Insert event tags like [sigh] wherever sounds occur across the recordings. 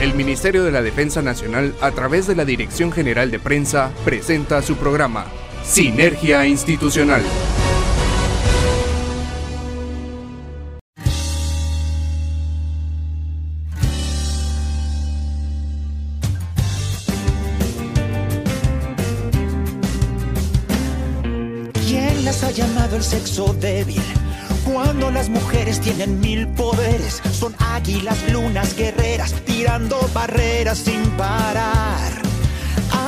El Ministerio de la Defensa Nacional, a través de la Dirección General de Prensa, presenta su programa Sinergia Institucional. ¿Quién las ha llamado el sexo débil? Cuando las mujeres tienen mil poderes, son águilas, barreras sin parar.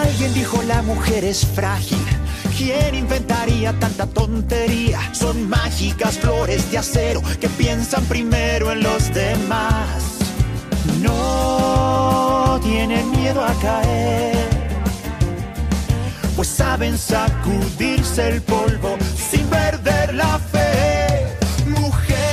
Alguien dijo la mujer es frágil. ¿Quién inventaría tanta tontería? Son mágicas flores de acero que piensan primero en los demás. No tienen miedo a caer, pues saben sacudirse el polvo sin perder la fe. Mujeres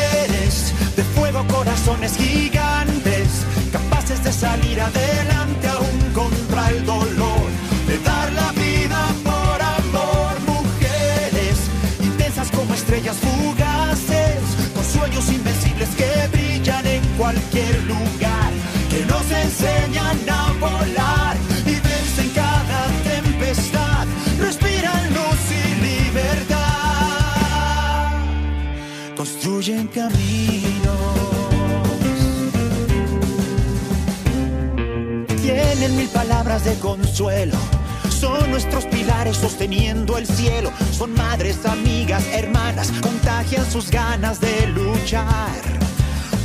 enseñan a volar y vencen cada tempestad, respiran luz y libertad, construyen caminos. Tienen mil palabras de consuelo. Son nuestros pilares sosteniendo el cielo. Son madres, amigas, hermanas. Contagian sus ganas de luchar.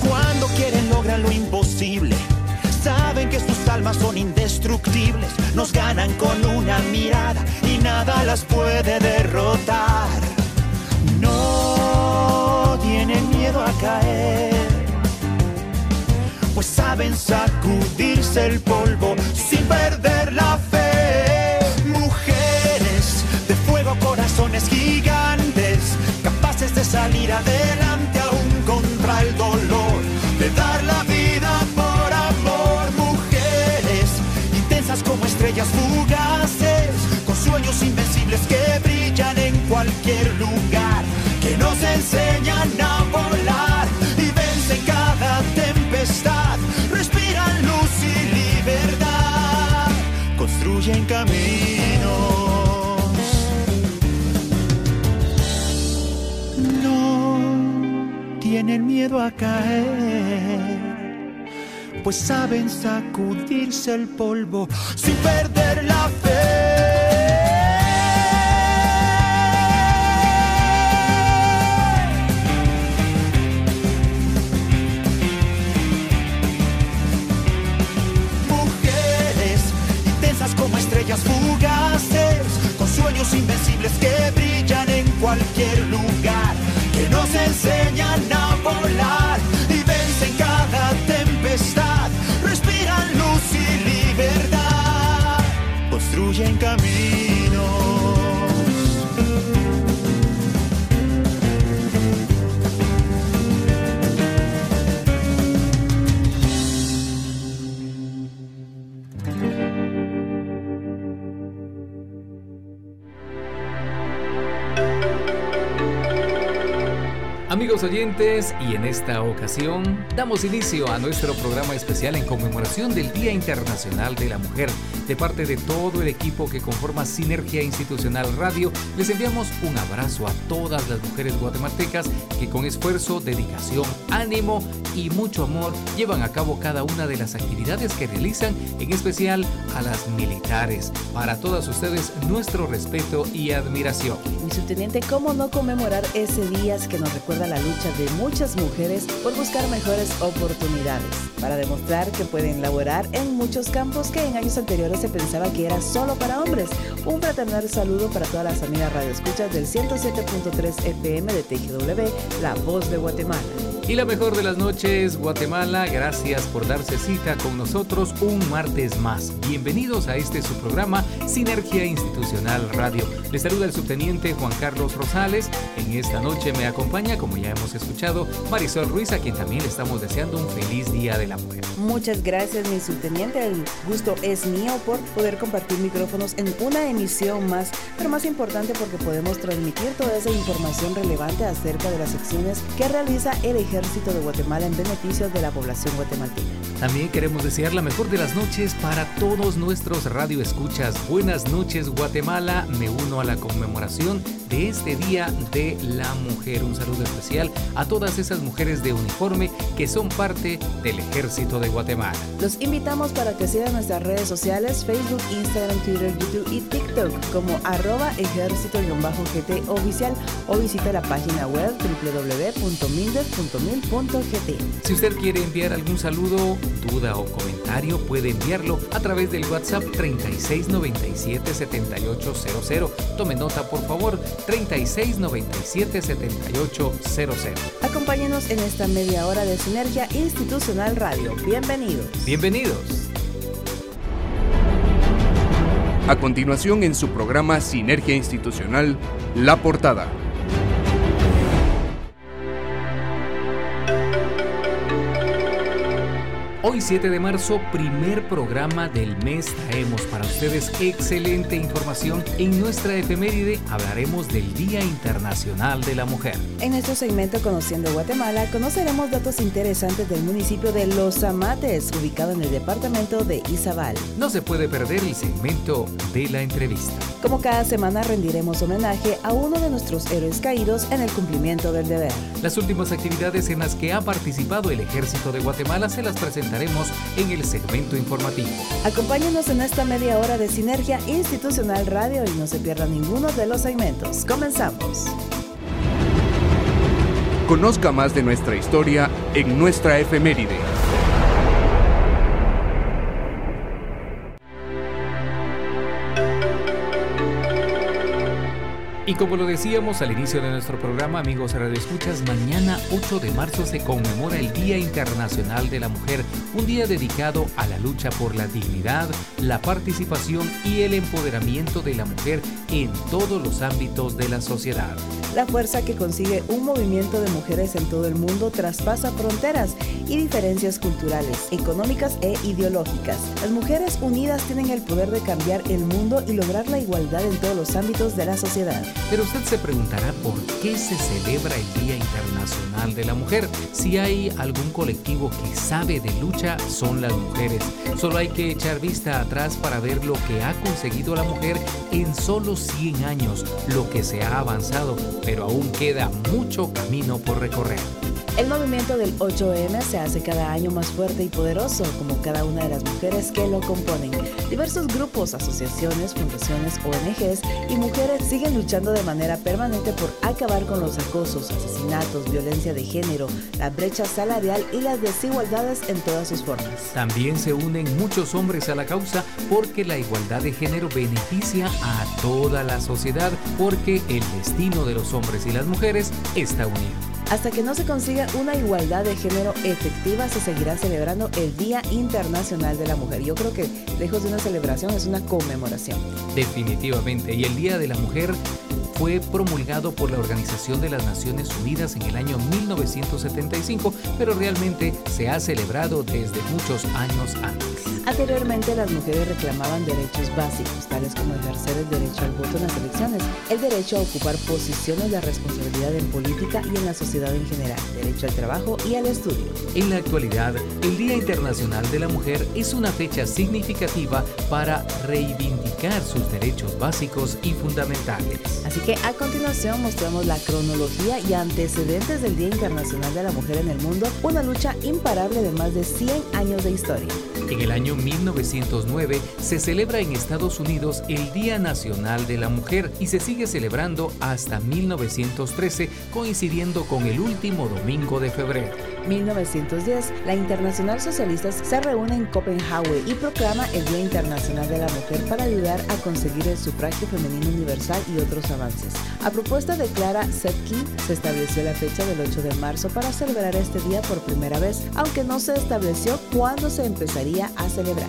Cuando quieren logran lo imposible. Saben que sus almas son indestructibles. Nos ganan con una mirada y nada las puede derrotar. No tienen miedo a caer. Pues saben sacudirse el polvo sin perder cualquier lugar, que nos enseñan a volar y vencen cada tempestad, respiran luz y libertad, construyen caminos. No tienen miedo a caer, pues saben sacudirse el polvo sin perder la fe. Y en esta ocasión damos inicio a nuestro programa especial en conmemoración del Día Internacional de la Mujer. De parte de todo el equipo que conforma Sinergia Institucional Radio, les enviamos un abrazo a todas las mujeres guatemaltecas que con esfuerzo, dedicación, ánimo y mucho amor llevan a cabo cada una de las actividades que realizan, en especial a las militares. Para todas ustedes, nuestro respeto y admiración. Mi subteniente, ¿cómo no conmemorar ese día que nos recuerda la lucha de muchas mujeres por buscar mejores oportunidades? Para demostrar que pueden laborar en muchos campos que en años anteriores se pensaba que era solo para hombres. Un fraternal saludo para todas las amigas radioescuchas del 107.3 FM de TGW, La Voz de Guatemala. Y la mejor de las noches, Guatemala, gracias por darse cita con nosotros un martes más. Bienvenidos a este su programa Sinergia Institucional Radio. Les saluda el subteniente Juan Carlos Rosales. En esta noche me acompaña, como ya hemos escuchado, Marisol Ruiz, a quien también estamos deseando un feliz Día de la Mujer. Muchas gracias, mi subteniente. El gusto es mío por poder compartir micrófonos en una emisión más, pero más importante porque podemos transmitir toda esa información relevante acerca de las acciones que realiza el ejército Ejército de Guatemala en beneficio de la población guatemalteca. También queremos desear la mejor de las noches para todos nuestros radioescuchas. Buenas noches Guatemala, me uno a la conmemoración de este Día de la Mujer. Un saludo especial a todas esas mujeres de uniforme que son parte del Ejército de Guatemala. Los invitamos para que sigan nuestras redes sociales, Facebook, Instagram, Twitter, YouTube y TikTok como arroba ejército-gt oficial o visita la página web Si usted quiere enviar algún saludo, duda o comentario, puede enviarlo a través del WhatsApp 3697-7800. Tome nota, por favor, 3697-7800. Acompáñenos en esta media hora de Sinergia Institucional Radio. Bienvenidos. Bienvenidos. A continuación en su programa Sinergia Institucional, La Portada. Hoy 7 de marzo, primer programa del mes, traemos para ustedes excelente información. En nuestra efeméride hablaremos del Día Internacional de la Mujer. En este segmento Conociendo Guatemala conoceremos datos interesantes del municipio de Los Amates, ubicado en el departamento de Izabal. No se puede perder el segmento de la entrevista. Como cada semana rendiremos homenaje a uno de nuestros héroes caídos en el cumplimiento del deber. Las últimas actividades en las que ha participado el Ejército de Guatemala se las presentaremos en el segmento informativo. Acompáñenos en esta media hora de Sinergia Institucional Radio y no se pierda ninguno de los segmentos. Comenzamos. Conozca más de nuestra historia en nuestra efeméride. Y como lo decíamos al inicio de nuestro programa, amigos Radio Escuchas, mañana 8 de marzo se conmemora el Día Internacional de la Mujer, un día dedicado a la lucha por la dignidad, la participación y el empoderamiento de la mujer en todos los ámbitos de la sociedad. La fuerza que consigue un movimiento de mujeres en todo el mundo traspasa fronteras y diferencias culturales, económicas e ideológicas. Las mujeres unidas tienen el poder de cambiar el mundo y lograr la igualdad en todos los ámbitos de la sociedad. Pero usted se preguntará por qué se celebra el Día Internacional de la Mujer. Si hay algún colectivo que sabe de lucha, son las mujeres. Solo hay que echar vista atrás para ver lo que ha conseguido la mujer en solo 100 años, lo que se ha avanzado, pero aún queda mucho camino por recorrer. El movimiento del 8M se hace cada año más fuerte y poderoso, como cada una de las mujeres que lo componen. Diversos grupos, asociaciones, fundaciones, ONGs y mujeres siguen luchando de manera permanente por acabar con los acosos, asesinatos, violencia de género, la brecha salarial y las desigualdades en todas sus formas. También se unen muchos hombres a la causa porque la igualdad de género beneficia a toda la sociedad, porque el destino de los hombres y las mujeres está unido. Hasta que no se consiga una igualdad de género efectiva, se seguirá celebrando el Día Internacional de la Mujer. Yo creo que lejos de una celebración es una conmemoración. Definitivamente. Y el Día de la Mujer fue promulgado por la Organización de las Naciones Unidas en el año 1975, pero realmente se ha celebrado desde muchos años antes. Anteriormente las mujeres reclamaban derechos básicos, tales como ejercer el derecho al voto en las elecciones, el derecho a ocupar posiciones de responsabilidad en política y en la sociedad en general, derecho al trabajo y al estudio. En la actualidad, el Día Internacional de la Mujer es una fecha significativa para reivindicar sus derechos básicos y fundamentales. Así que a continuación mostramos la cronología y antecedentes del Día Internacional de la Mujer en el mundo, una lucha imparable de más de 100 años de historia. En el año 1909 se celebra en Estados Unidos el Día Nacional de la Mujer y se sigue celebrando hasta 1913 coincidiendo con el último domingo de febrero. 1910, la Internacional Socialista se reúne en Copenhague y proclama el Día Internacional de la Mujer para ayudar a conseguir el sufragio femenino universal y otros avances. A propuesta de Clara Zetkin, se estableció la fecha del 8 de marzo para celebrar este día por primera vez, aunque no se estableció cuándo se empezaría a celebrar.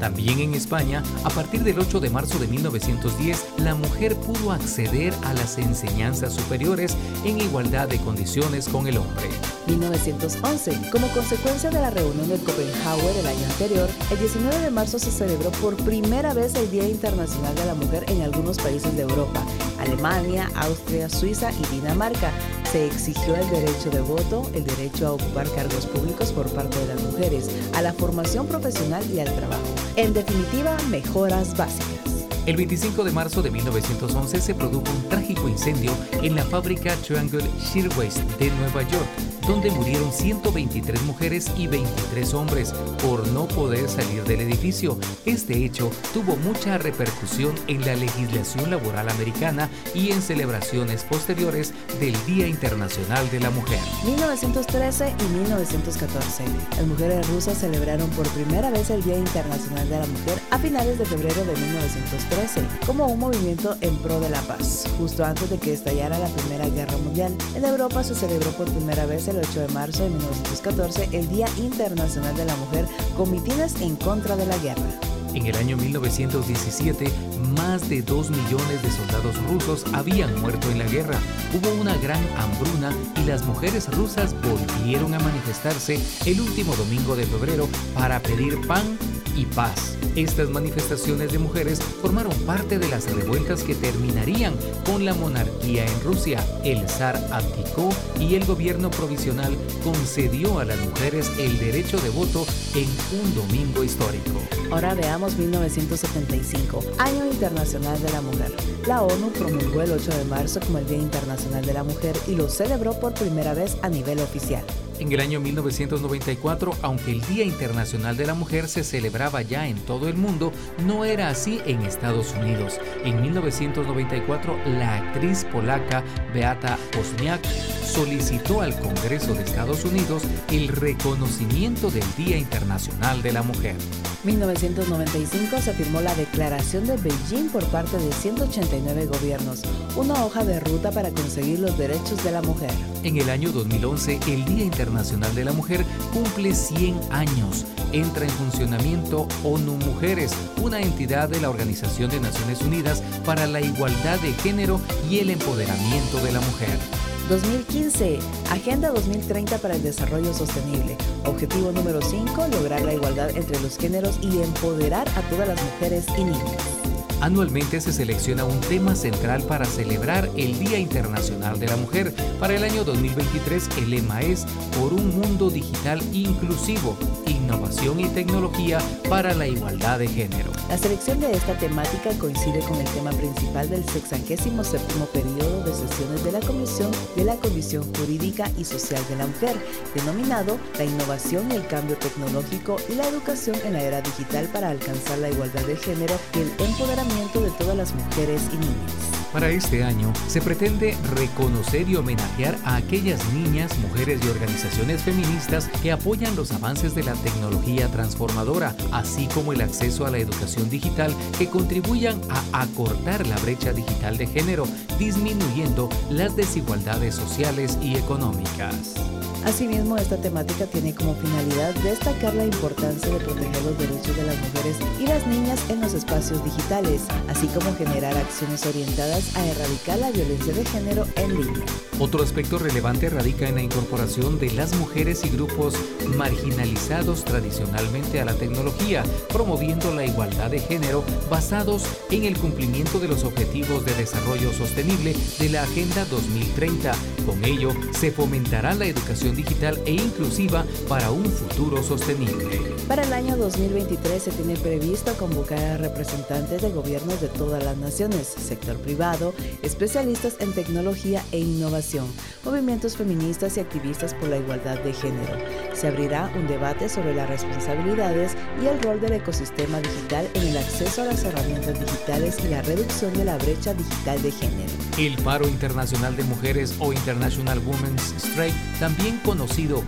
También en España, a partir del 8 de marzo de 1910, la mujer pudo acceder a las enseñanzas superiores en igualdad de condiciones con el hombre. 1911. Como consecuencia de la reunión de Copenhague del año anterior, el 19 de marzo se celebró por primera vez el Día Internacional de la Mujer en algunos países de Europa, Alemania, Austria, Suiza y Dinamarca. Se exigió el derecho de voto, el derecho a ocupar cargos públicos por parte de las mujeres, a la formación profesional y al trabajo. En definitiva, mejoras básicas. El 25 de marzo de 1911 se produjo un trágico incendio en la fábrica Triangle Shirtwaist de Nueva York donde murieron 123 mujeres y 23 hombres por no poder salir del edificio. Este hecho tuvo mucha repercusión en la legislación laboral americana y en celebraciones posteriores del Día Internacional de la Mujer. 1913 y 1914. Las mujeres rusas celebraron por primera vez el Día Internacional de la Mujer a finales de febrero de 1913 como un movimiento en pro de la paz. Justo antes de que estallara la Primera Guerra Mundial, en Europa se celebró por primera vez el 8 de marzo de 1914 el Día Internacional de la Mujer con en contra de la guerra. En el año 1917, más de 2 millones de soldados rusos habían muerto en la guerra. Hubo una gran hambruna y las mujeres rusas volvieron a manifestarse el último domingo de febrero para pedir pan y paz. Estas manifestaciones de mujeres formaron parte de las revueltas que terminarían con la monarquía en Rusia. El zar abdicó y el gobierno provisional concedió a las mujeres el derecho de voto en un domingo histórico. Ahora veamos 1975, Año Internacional de la Mujer. La ONU promulgó el 8 de marzo como el Día Internacional de la Mujer y lo celebró por primera vez a nivel oficial. En el año 1994, aunque el Día Internacional de la Mujer se celebraba ya en todo el mundo, no era así en Estados Unidos. En 1994, la actriz polaca Beata Wozniak solicitó al Congreso de Estados Unidos el reconocimiento del Día Internacional de la Mujer. 1995 se firmó la Declaración de Beijing por parte de 189 gobiernos, una hoja de ruta para conseguir los derechos de la mujer. En el año 2011, el Día Internacional de la Mujer cumple 100 años. Entra en funcionamiento ONU Mujeres, una entidad de la Organización de Naciones Unidas para la Igualdad de Género y el Empoderamiento de la Mujer. 2015, Agenda 2030 para el Desarrollo Sostenible. Objetivo número 5, lograr la igualdad entre los géneros y empoderar a todas las mujeres y niñas. Anualmente se selecciona un tema central para celebrar el Día Internacional de la Mujer. Para el año 2023 el lema es Por un mundo digital inclusivo, innovación y tecnología para la igualdad de género. La selección de esta temática coincide con el tema principal del 67 periodo de sesiones de la Comisión de la Condición Jurídica y Social de la Mujer, denominado La innovación y el cambio tecnológico y la educación en la era digital para alcanzar la igualdad de género y el empoderamiento de todas las mujeres y niñas. Para este año se pretende reconocer y homenajear a aquellas niñas, mujeres y organizaciones feministas que apoyan los avances de la tecnología transformadora, así como el acceso a la educación digital que contribuyan a acortar la brecha digital de género, disminuyendo las desigualdades sociales y económicas. Asimismo, esta temática tiene como finalidad destacar la importancia de proteger los derechos de las mujeres y las niñas en los espacios digitales, así como generar acciones orientadas a erradicar la violencia de género en línea. Otro aspecto relevante radica en la incorporación de las mujeres y grupos marginalizados tradicionalmente a la tecnología, promoviendo la igualdad de género basados en el cumplimiento de los objetivos de desarrollo sostenible de la Agenda 2030. Con ello, se fomentará la educación digital e inclusiva para un futuro sostenible. Para el año 2023 se tiene previsto convocar a representantes de gobiernos de todas las naciones, sector privado, especialistas en tecnología e innovación, movimientos feministas y activistas por la igualdad de género. Se abrirá un debate sobre las responsabilidades y el rol del ecosistema digital en el acceso a las herramientas digitales y la reducción de la brecha digital de género. El paro internacional de mujeres o International Women's Strike, también conocido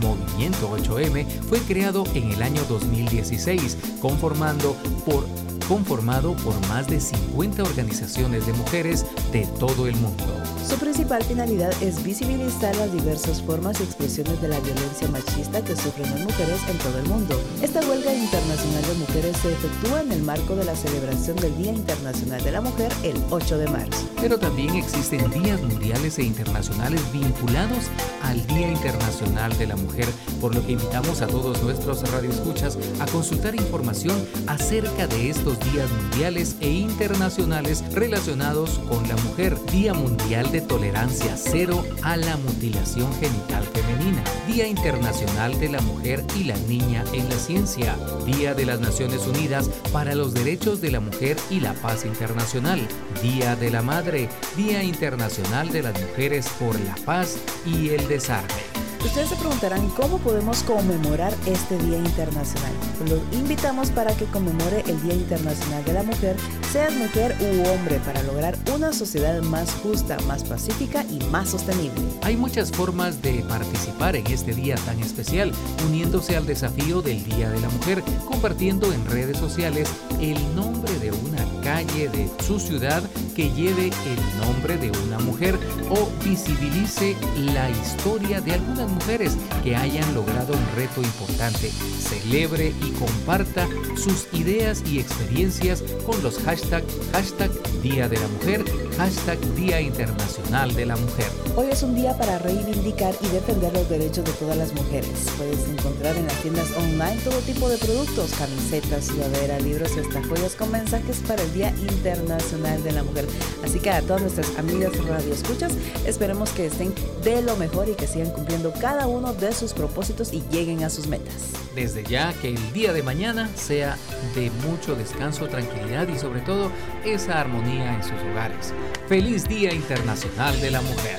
como Movimiento 8M, fue creado en el año 2016, conformando por conformado por más de 50 organizaciones de mujeres de todo el mundo. Su principal finalidad es visibilizar las diversas formas y expresiones de la violencia machista que sufren las mujeres en todo el mundo. Esta huelga internacional de mujeres se efectúa en el marco de la celebración del Día Internacional de la Mujer el 8 de marzo. Pero también existen días mundiales e internacionales vinculados al Día Internacional de la Mujer, por lo que invitamos a todos nuestros radioescuchas a consultar información acerca de estos días mundiales e internacionales relacionados con la mujer. Día Mundial de tolerancia cero a la mutilación genital femenina, Día Internacional de la Mujer y la Niña en la Ciencia, Día de las Naciones Unidas para los Derechos de la Mujer y la Paz Internacional, Día de la Madre, Día Internacional de las Mujeres por la Paz y el Desarme. Ustedes se preguntarán cómo podemos conmemorar este Día Internacional. Los invitamos para que conmemore el Día Internacional de la Mujer, seas mujer u hombre, para lograr una sociedad más justa, más pacífica y más sostenible. Hay muchas formas de participar en este día tan especial, uniéndose al desafío del Día de la Mujer, compartiendo en redes sociales el nombre de una calle de su ciudad que lleve el nombre de una mujer o visibilice la historia de alguna mujeres que hayan logrado un reto importante. Celebre y comparta sus ideas y experiencias con los hashtags hashtag Día de la Mujer, hashtag Día Internacional de la Mujer. Hoy es un día para reivindicar y defender los derechos de todas las mujeres. Puedes encontrar en las tiendas online todo tipo de productos, camisetas, sudaderas, libros y hasta joyas con mensajes para el Día Internacional de la Mujer. Así que a todas nuestras amigas radio escuchas, esperemos que estén de lo mejor y que sigan cumpliendo cada uno de sus propósitos y lleguen a sus metas. Desde ya que el día de mañana sea de mucho descanso, tranquilidad y sobre todo esa armonía en sus hogares. Feliz Día Internacional de la Mujer.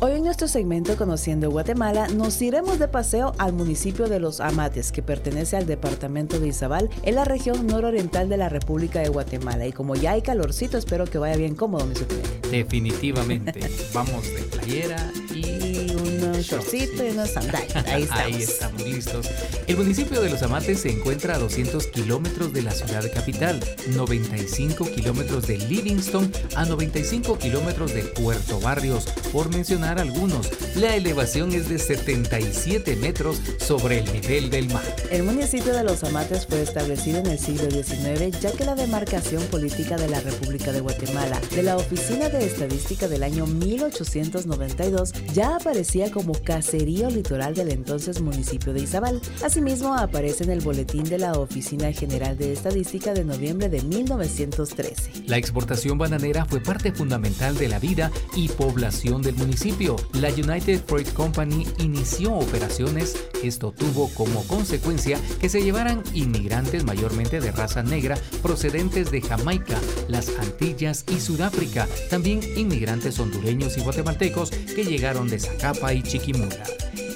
Hoy en nuestro segmento Conociendo Guatemala nos iremos de paseo al municipio de Los Amates, que pertenece al departamento de Izabal, en la región nororiental de la República de Guatemala. Y como ya hay calorcito, espero que vaya bien cómodo, mi Definitivamente. Vamos de playera y un shortcito y unos sandalias. Ahí [laughs] estamos. Ahí estamos listos. El municipio de Los Amates se encuentra a 200 kilómetros de la ciudad capital, 95 kilómetros de Livingston, a 95 kilómetros de Puerto Barrios, por mencionar algunos. La elevación es de 77 metros sobre el nivel del mar. El municipio de Los Amates fue establecido en el siglo XIX, ya que la demarcación política de la República de Guatemala de la Oficina de Estadística del año 1892 ya aparecía como caserío litoral del entonces municipio de Izabal. Asimismo, aparece en el boletín de la Oficina General de Estadística de noviembre de 1913. La exportación bananera fue parte fundamental de la vida y población del municipio. La United Freight Company inició operaciones. Esto tuvo como consecuencia que se llevaran inmigrantes mayormente de raza negra procedentes de Jamaica, las Antillas y Sudáfrica. También inmigrantes hondureños y guatemaltecos que llegaron de Zacapa y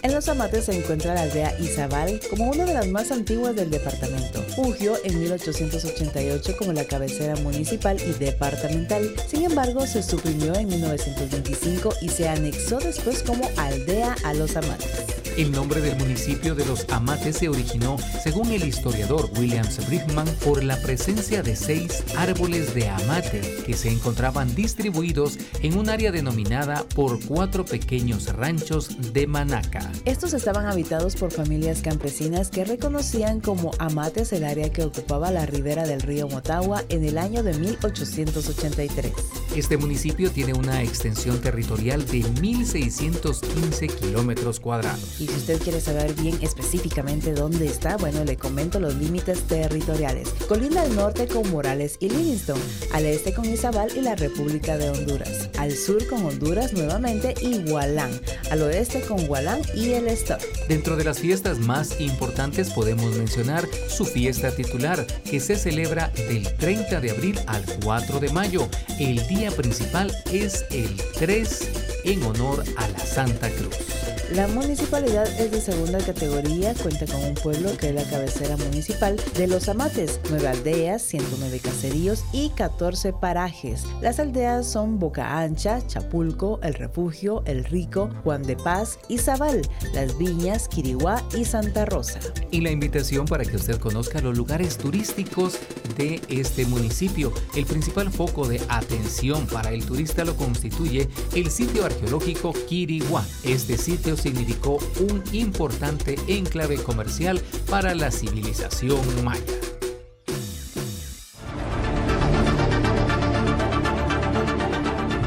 En Los Amates se encuentra la aldea Izabal como una de las más antiguas del departamento. Fugió en 1888 como la cabecera municipal y departamental. Sin embargo, se suprimió en 1925 y se anexó después como aldea a Los Amates. El nombre del municipio de Los Amates se originó, según el historiador Williams Brickman, por la presencia de seis árboles de amate que se encontraban distribuidos en un área denominada por cuatro pequeños ranchos de Manaca. Estos estaban habitados por familias campesinas que reconocían como amates el área que ocupaba la ribera del río Motagua en el año de 1883. Este municipio tiene una extensión territorial de 1.615 kilómetros cuadrados. Y si usted quiere saber bien específicamente dónde está, bueno, le comento los límites territoriales. Colinda al norte con Morales y Livingston, al este con Izabal y la República de Honduras, al sur con Honduras nuevamente y Gualán, al oeste con Gualán y el Stop. Dentro de las fiestas más importantes podemos mencionar su fiesta titular, que se celebra del 30 de abril al 4 de mayo. El día principal es el 3 en honor a la Santa Cruz. La municipalidad es de segunda categoría, cuenta con un pueblo que es la cabecera municipal de Los Amates, nueve aldeas, 109 caseríos y 14 parajes. Las aldeas son Boca Ancha, Chapulco, El Refugio, El Rico, Juan de Paz y Zabal, Las Viñas, Quiriguá y Santa Rosa. Y la invitación para que usted conozca los lugares turísticos de este municipio. El principal foco de atención para el turista lo constituye el sitio arqueológico Quiriguá. Este sitio significó un importante enclave comercial para la civilización maya.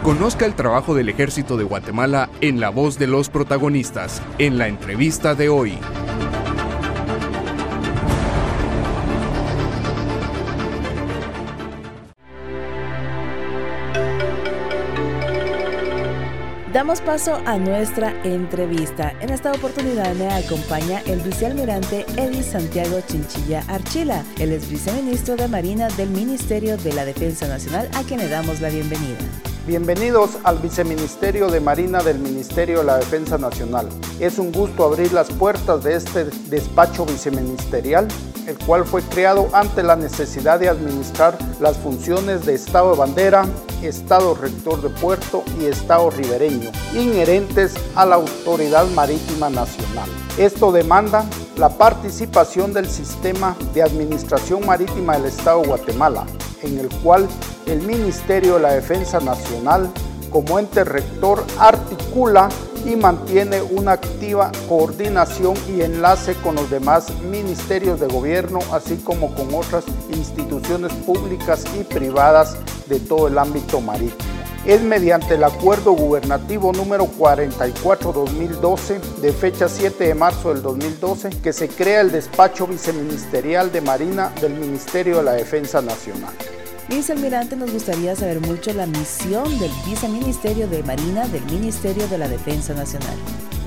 Conozca el trabajo del ejército de Guatemala en la voz de los protagonistas, en la entrevista de hoy. Damos paso a nuestra entrevista. En esta oportunidad me acompaña el vicealmirante Eddie Santiago Chinchilla Archila. Él es viceministro de Marina del Ministerio de la Defensa Nacional, a quien le damos la bienvenida. Bienvenidos al Viceministerio de Marina del Ministerio de la Defensa Nacional. Es un gusto abrir las puertas de este despacho viceministerial, el cual fue creado ante la necesidad de administrar las funciones de Estado de bandera, Estado rector de puerto y Estado ribereño, inherentes a la Autoridad Marítima Nacional. Esto demanda la participación del Sistema de Administración Marítima del Estado de Guatemala, en el cual el Ministerio de la Defensa Nacional, como ente rector, articula y mantiene una activa coordinación y enlace con los demás ministerios de gobierno, así como con otras instituciones públicas y privadas de todo el ámbito marítimo. Es mediante el acuerdo gubernativo número 44-2012 de fecha 7 de marzo del 2012 que se crea el despacho viceministerial de Marina del Ministerio de la Defensa Nacional. Vicealmirante, nos gustaría saber mucho la misión del Viceministerio de Marina del Ministerio de la Defensa Nacional.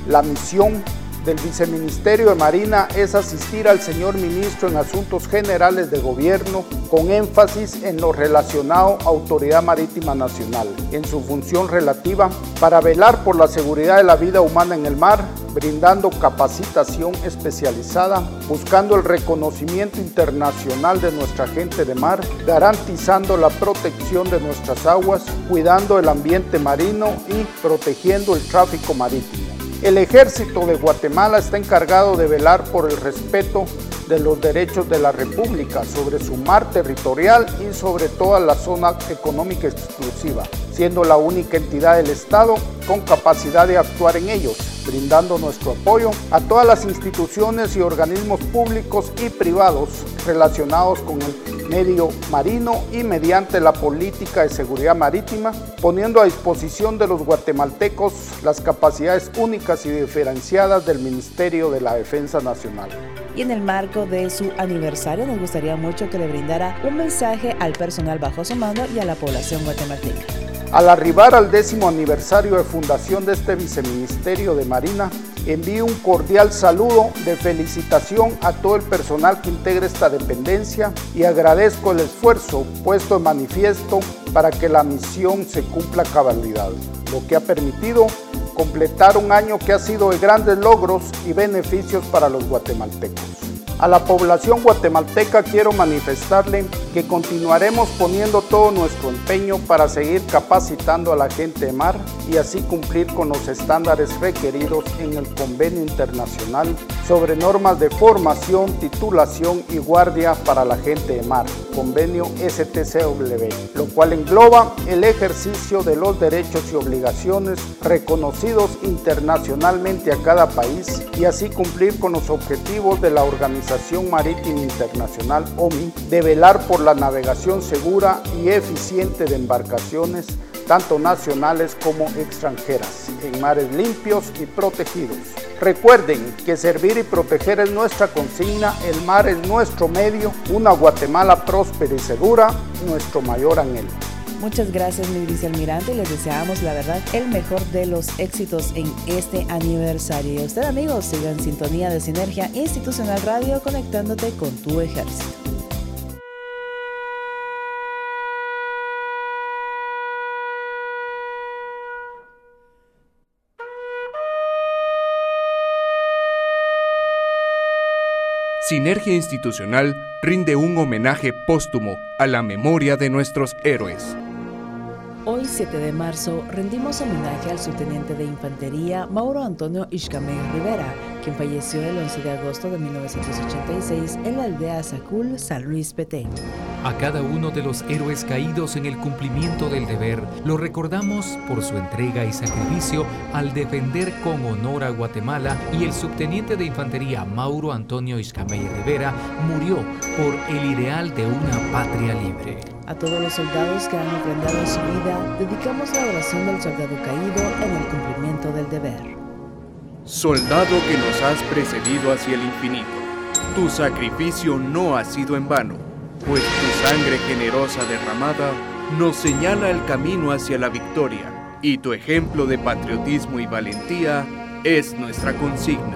La misión del Viceministerio de Marina es asistir al señor ministro en asuntos generales de gobierno con énfasis en lo relacionado a Autoridad Marítima Nacional, en su función relativa para velar por la seguridad de la vida humana en el mar, brindando capacitación especializada, buscando el reconocimiento internacional de nuestra gente de mar, garantizando la protección de nuestras aguas, cuidando el ambiente marino y protegiendo el tráfico marítimo. El ejército de Guatemala está encargado de velar por el respeto de los derechos de la República sobre su mar territorial y sobre toda la zona económica exclusiva, siendo la única entidad del Estado con capacidad de actuar en ellos, brindando nuestro apoyo a todas las instituciones y organismos públicos y privados relacionados con el medio marino y mediante la política de seguridad marítima, poniendo a disposición de los guatemaltecos las capacidades únicas y diferenciadas del Ministerio de la Defensa Nacional. Y en el marco de su aniversario nos gustaría mucho que le brindara un mensaje al personal bajo su mando y a la población guatemalteca. Al arribar al décimo aniversario de fundación de este Viceministerio de Marina, envío un cordial saludo de felicitación a todo el personal que integra esta dependencia y agradezco el esfuerzo puesto en manifiesto para que la misión se cumpla cabalidad, lo que ha permitido completar un año que ha sido de grandes logros y beneficios para los guatemaltecos. A la población guatemalteca quiero manifestarle que continuaremos poniendo todo nuestro empeño para seguir capacitando a la gente de mar y así cumplir con los estándares requeridos en el convenio internacional sobre normas de formación, titulación y guardia para la gente de mar, convenio STCW, lo cual engloba el ejercicio de los derechos y obligaciones reconocidos internacionalmente a cada país y así cumplir con los objetivos de la Organización Marítima Internacional OMI de velar por la navegación segura y eficiente de embarcaciones, tanto nacionales como extranjeras, en mares limpios y protegidos. Recuerden que servir y proteger es nuestra consigna, el mar es nuestro medio, una Guatemala próspera y segura, nuestro mayor anhelo. Muchas gracias, mi vicealmirante. Y les deseamos, la verdad, el mejor de los éxitos en este aniversario. Y a usted, amigos, siga en sintonía de Sinergia Institucional Radio conectándote con tu ejército. Sinergia Institucional rinde un homenaje póstumo a la memoria de nuestros héroes. Hoy, 7 de marzo, rendimos homenaje al subteniente de infantería Mauro Antonio Ishkamey Rivera, quien falleció el 11 de agosto de 1986 en la aldea Sacul, San Luis Petén. A cada uno de los héroes caídos en el cumplimiento del deber, lo recordamos por su entrega y sacrificio al defender con honor a Guatemala y el subteniente de infantería Mauro Antonio Ishkamey Rivera murió por el ideal de una patria libre. A todos los soldados que han ofrendado su vida, dedicamos la oración del soldado caído en el cumplimiento del deber. Soldado que nos has precedido hacia el infinito, tu sacrificio no ha sido en vano, pues tu sangre generosa derramada nos señala el camino hacia la victoria, y tu ejemplo de patriotismo y valentía es nuestra consigna.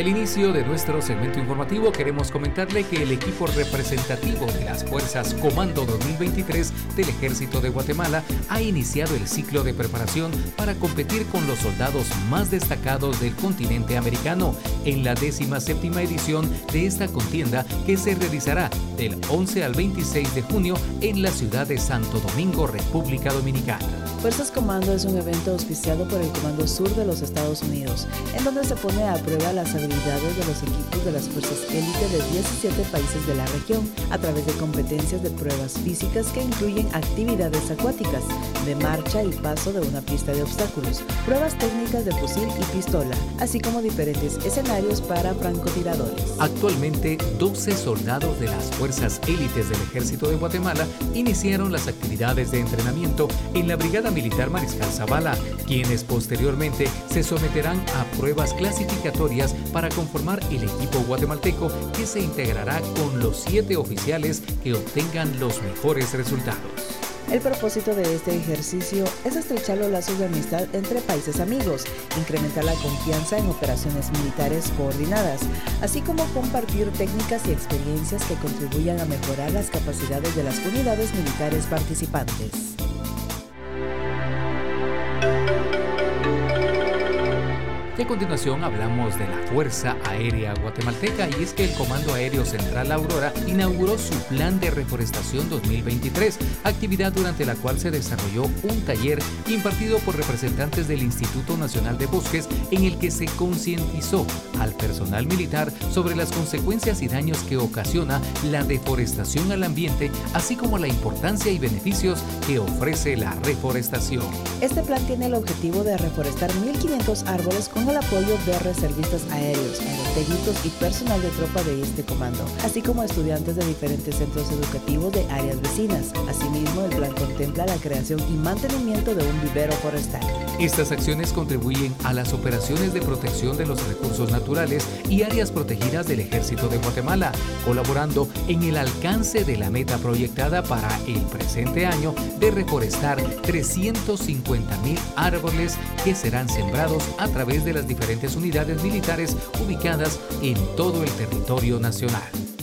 Al inicio de nuestro segmento informativo queremos comentarle que el equipo representativo de las Fuerzas Comando 2023 del Ejército de Guatemala ha iniciado el ciclo de preparación para competir con los soldados más destacados del continente americano en la 17 edición de esta contienda que se realizará del 11 al 26 de junio en la ciudad de Santo Domingo, República Dominicana. Fuerzas Comando es un evento auspiciado por el Comando Sur de los Estados Unidos, en donde se pone a prueba las habilidades de los equipos de las fuerzas élite de 17 países de la región a través de competencias de pruebas físicas que incluyen actividades acuáticas, de marcha y paso de una pista de obstáculos, pruebas técnicas de fusil y pistola, así como diferentes escenarios para francotiradores. Actualmente, 12 soldados de las fuerzas élites del Ejército de Guatemala iniciaron las actividades de entrenamiento en la Brigada Militar Mariscal Zavala, quienes posteriormente se someterán a pruebas clasificatorias para conformar el equipo guatemalteco que se integrará con los siete oficiales que obtengan los mejores resultados. El propósito de este ejercicio es estrechar los lazos de amistad entre países amigos, incrementar la confianza en operaciones militares coordinadas, así como compartir técnicas y experiencias que contribuyan a mejorar las capacidades de las unidades militares participantes. Y a continuación hablamos de la Fuerza Aérea Guatemalteca y es que el Comando Aéreo Central Aurora inauguró su Plan de Reforestación 2023, actividad durante la cual se desarrolló un taller impartido por representantes del Instituto Nacional de Bosques en el que se concientizó al personal militar sobre las consecuencias y daños que ocasiona la deforestación al ambiente, así como la importancia y beneficios que ofrece la reforestación. Este plan tiene el objetivo de reforestar 1.500 árboles con apoyo de reservistas aéreos, aerotécnicos y personal de tropa de este comando, así como estudiantes de diferentes centros educativos de áreas vecinas. Asimismo, el plan contempla la creación y mantenimiento de un vivero forestal. Estas acciones contribuyen a las operaciones de protección de los recursos naturales y áreas protegidas del Ejército de Guatemala, colaborando en el alcance de la meta proyectada para el presente año de reforestar 350 mil árboles que serán sembrados a través de las diferentes unidades militares ubicadas en todo el territorio nacional.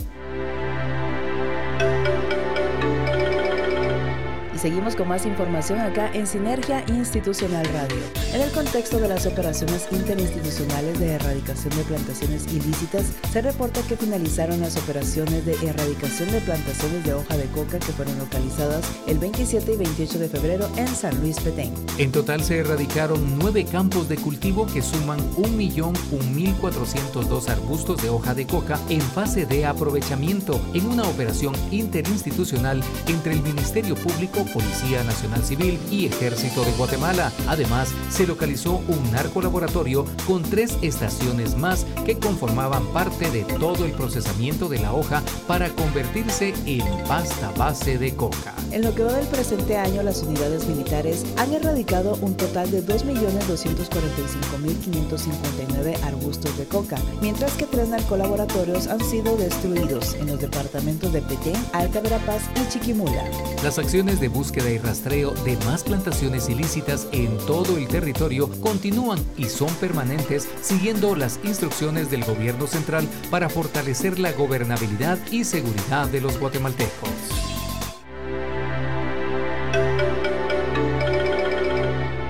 Seguimos con más información acá en Sinergia Institucional Radio. En el contexto de las operaciones interinstitucionales de erradicación de plantaciones ilícitas, se reporta que finalizaron las operaciones de erradicación de plantaciones de hoja de coca que fueron localizadas el 27 y 28 de febrero en San Luis Petén. En total se erradicaron nueve campos de cultivo que suman 1.1402 arbustos de hoja de coca en fase de aprovechamiento en una operación interinstitucional entre el Ministerio Público Policía Nacional Civil y Ejército de Guatemala. Además, se localizó un narcolaboratorio con tres estaciones más que conformaban parte de todo el procesamiento de la hoja para convertirse en pasta base de coca. En lo que va del presente año, las unidades militares han erradicado un total de 2.245.559 arbustos de coca, mientras que tres narcolaboratorios han sido destruidos en los departamentos de Petén, Alta Verapaz y Chiquimula. Las acciones de búsqueda y rastreo de más plantaciones ilícitas en todo el territorio continúan y son permanentes siguiendo las instrucciones del gobierno central para fortalecer la gobernabilidad y seguridad de los guatemaltecos.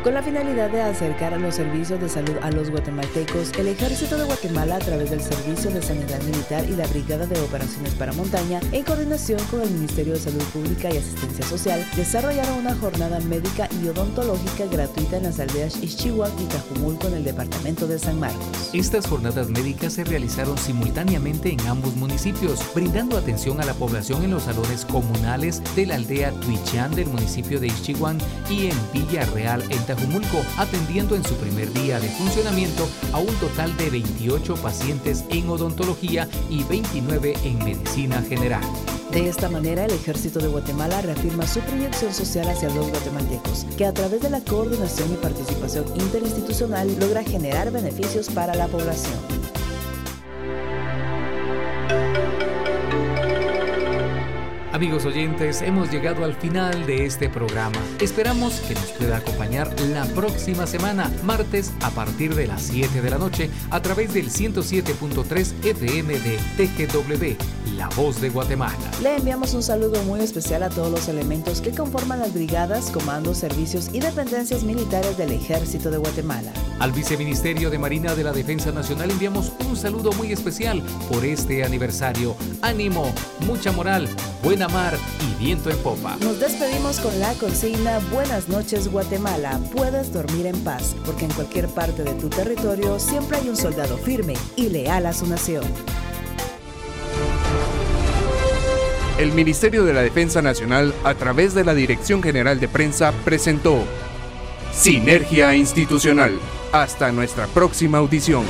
Con la finalidad de acercar a los servicios de salud a los guatemaltecos, el Ejército de Guatemala, a través del Servicio de Sanidad Militar y la Brigada de Operaciones para Montaña, en coordinación con el Ministerio de Salud Pública y Asistencia Social, desarrollaron una jornada médica y odontológica gratuita en las aldeas Ixchihuac y Cajumulco en el departamento de San Marcos. Estas jornadas médicas se realizaron simultáneamente en ambos municipios, brindando atención a la población en los salones comunales de la aldea Tuichán del municipio de Ixchihuán y en Villarreal, en Jumulco, atendiendo en su primer día de funcionamiento a un total de 28 pacientes en odontología y 29 en medicina general. De esta manera, el Ejército de Guatemala reafirma su proyección social hacia los guatemaltecos, que a través de la coordinación y participación interinstitucional logra generar beneficios para la población. Amigos oyentes, hemos llegado al final de este programa. Esperamos que nos pueda acompañar la próxima semana, martes, a partir de las 7 de la noche, a través del 107.3 FM de TGW, La Voz de Guatemala. Le enviamos un saludo muy especial a todos los elementos que conforman las brigadas, comandos, servicios y dependencias militares del Ejército de Guatemala. Al Viceministerio de Marina de la Defensa Nacional enviamos un saludo muy especial por este aniversario. Ánimo, mucha moral, buena mar y viento en popa. Nos despedimos con la consigna Buenas noches Guatemala, puedes dormir en paz, porque en cualquier parte de tu territorio siempre hay un soldado firme y leal a su nación. El Ministerio de la Defensa Nacional, a través de la Dirección General de Prensa, presentó Sinergia Institucional. Hasta nuestra próxima audición.